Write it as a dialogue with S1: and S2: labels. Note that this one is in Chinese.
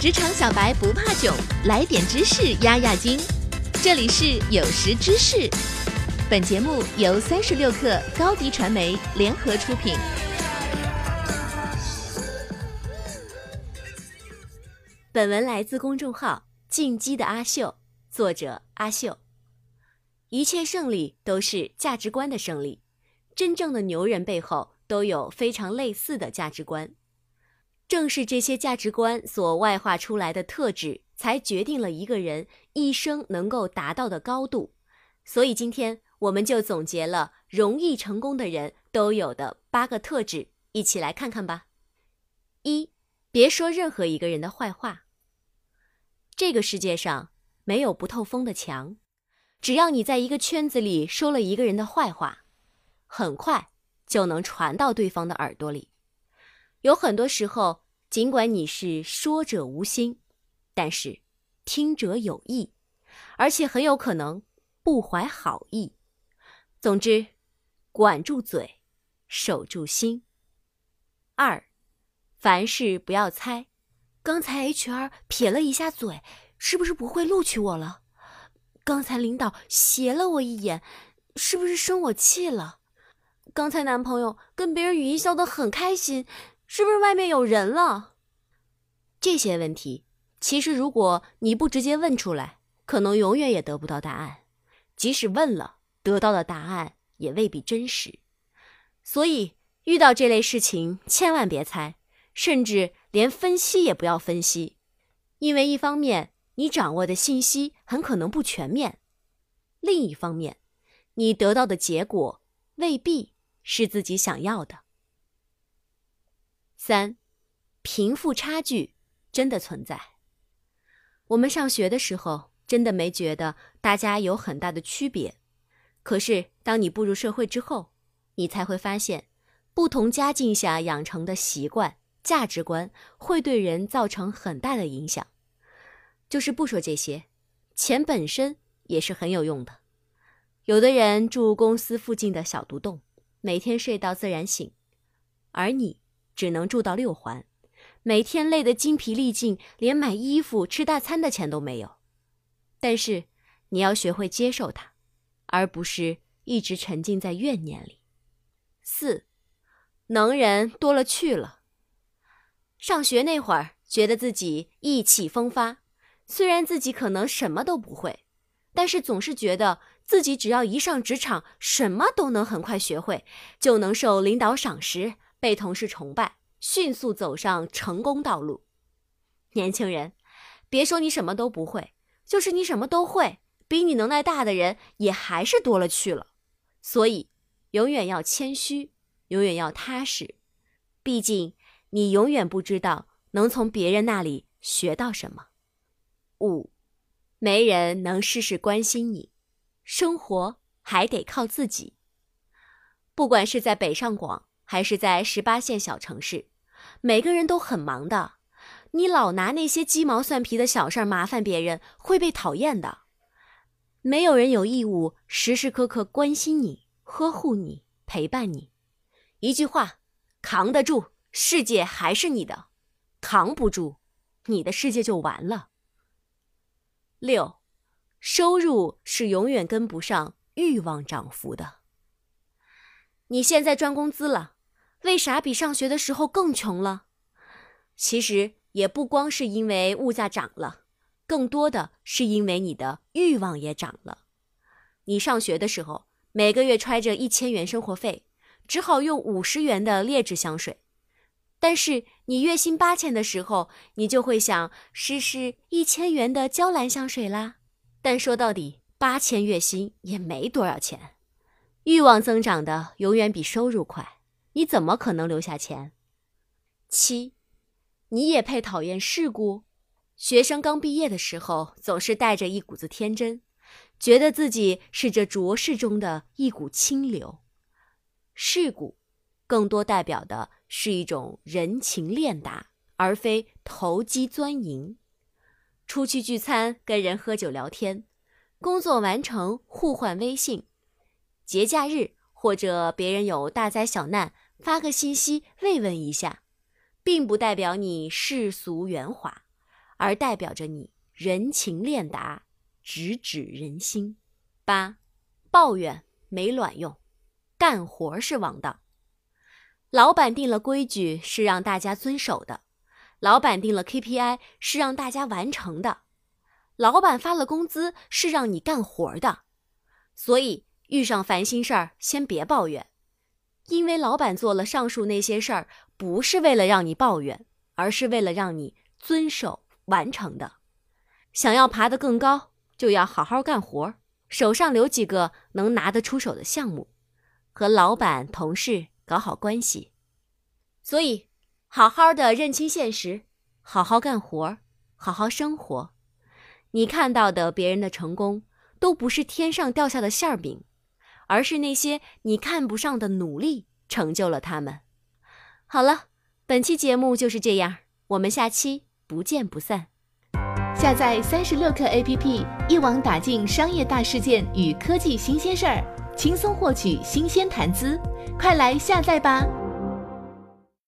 S1: 职场小白不怕囧，来点知识压压惊。这里是有识知识，本节目由三十六克高低传媒联合出品。本文来自公众号“进击的阿秀”，作者阿秀。一切胜利都是价值观的胜利，真正的牛人背后都有非常类似的价值观。正是这些价值观所外化出来的特质，才决定了一个人一生能够达到的高度。所以今天我们就总结了容易成功的人都有的八个特质，一起来看看吧。一，别说任何一个人的坏话。这个世界上没有不透风的墙，只要你在一个圈子里说了一个人的坏话，很快就能传到对方的耳朵里。有很多时候，尽管你是说者无心，但是听者有意，而且很有可能不怀好意。总之，管住嘴，守住心。二，凡事不要猜。刚才 HR 撇了一下嘴，是不是不会录取我了？刚才领导斜了我一眼，是不是生我气了？刚才男朋友跟别人语音笑得很开心。是不是外面有人了？这些问题，其实如果你不直接问出来，可能永远也得不到答案；即使问了，得到的答案也未必真实。所以，遇到这类事情，千万别猜，甚至连分析也不要分析，因为一方面你掌握的信息很可能不全面，另一方面，你得到的结果未必是自己想要的。三，贫富差距真的存在。我们上学的时候，真的没觉得大家有很大的区别。可是，当你步入社会之后，你才会发现，不同家境下养成的习惯、价值观，会对人造成很大的影响。就是不说这些，钱本身也是很有用的。有的人住公司附近的小独栋，每天睡到自然醒，而你。只能住到六环，每天累得精疲力尽，连买衣服、吃大餐的钱都没有。但是你要学会接受它，而不是一直沉浸在怨念里。四，能人多了去了。上学那会儿，觉得自己意气风发，虽然自己可能什么都不会，但是总是觉得自己只要一上职场，什么都能很快学会，就能受领导赏识。被同事崇拜，迅速走上成功道路。年轻人，别说你什么都不会，就是你什么都会，比你能耐大的人也还是多了去了。所以，永远要谦虚，永远要踏实。毕竟，你永远不知道能从别人那里学到什么。五，没人能事事关心你，生活还得靠自己。不管是在北上广。还是在十八线小城市，每个人都很忙的。你老拿那些鸡毛蒜皮的小事儿麻烦别人，会被讨厌的。没有人有义务时时刻刻关心你、呵护你、陪伴你。一句话，扛得住，世界还是你的；扛不住，你的世界就完了。六，收入是永远跟不上欲望涨幅的。你现在赚工资了。为啥比上学的时候更穷了？其实也不光是因为物价涨了，更多的是因为你的欲望也涨了。你上学的时候，每个月揣着一千元生活费，只好用五十元的劣质香水；但是你月薪八千的时候，你就会想试试一千元的娇兰香水啦。但说到底，八千月薪也没多少钱。欲望增长的永远比收入快。你怎么可能留下钱？七，你也配讨厌世故？学生刚毕业的时候，总是带着一股子天真，觉得自己是这浊世中的一股清流。世故，更多代表的是一种人情练达，而非投机钻营。出去聚餐，跟人喝酒聊天，工作完成互换微信，节假日或者别人有大灾小难。发个信息慰问一下，并不代表你世俗圆滑，而代表着你人情练达，直指人心。八，抱怨没卵用，干活是王道。老板定了规矩是让大家遵守的，老板定了 KPI 是让大家完成的，老板发了工资是让你干活的。所以遇上烦心事儿，先别抱怨，因为老板做了上述那些事儿，不是为了让你抱怨，而是为了让你遵守完成的。想要爬得更高，就要好好干活，手上留几个能拿得出手的项目，和老板、同事。搞好关系，所以好好的认清现实，好好干活，好好生活。你看到的别人的成功，都不是天上掉下的馅儿饼，而是那些你看不上的努力成就了他们。好了，本期节目就是这样，我们下期不见不散。
S2: 下载三十六课 APP，一网打尽商业大事件与科技新鲜事儿。轻松获取新鲜谈资，快来下载吧！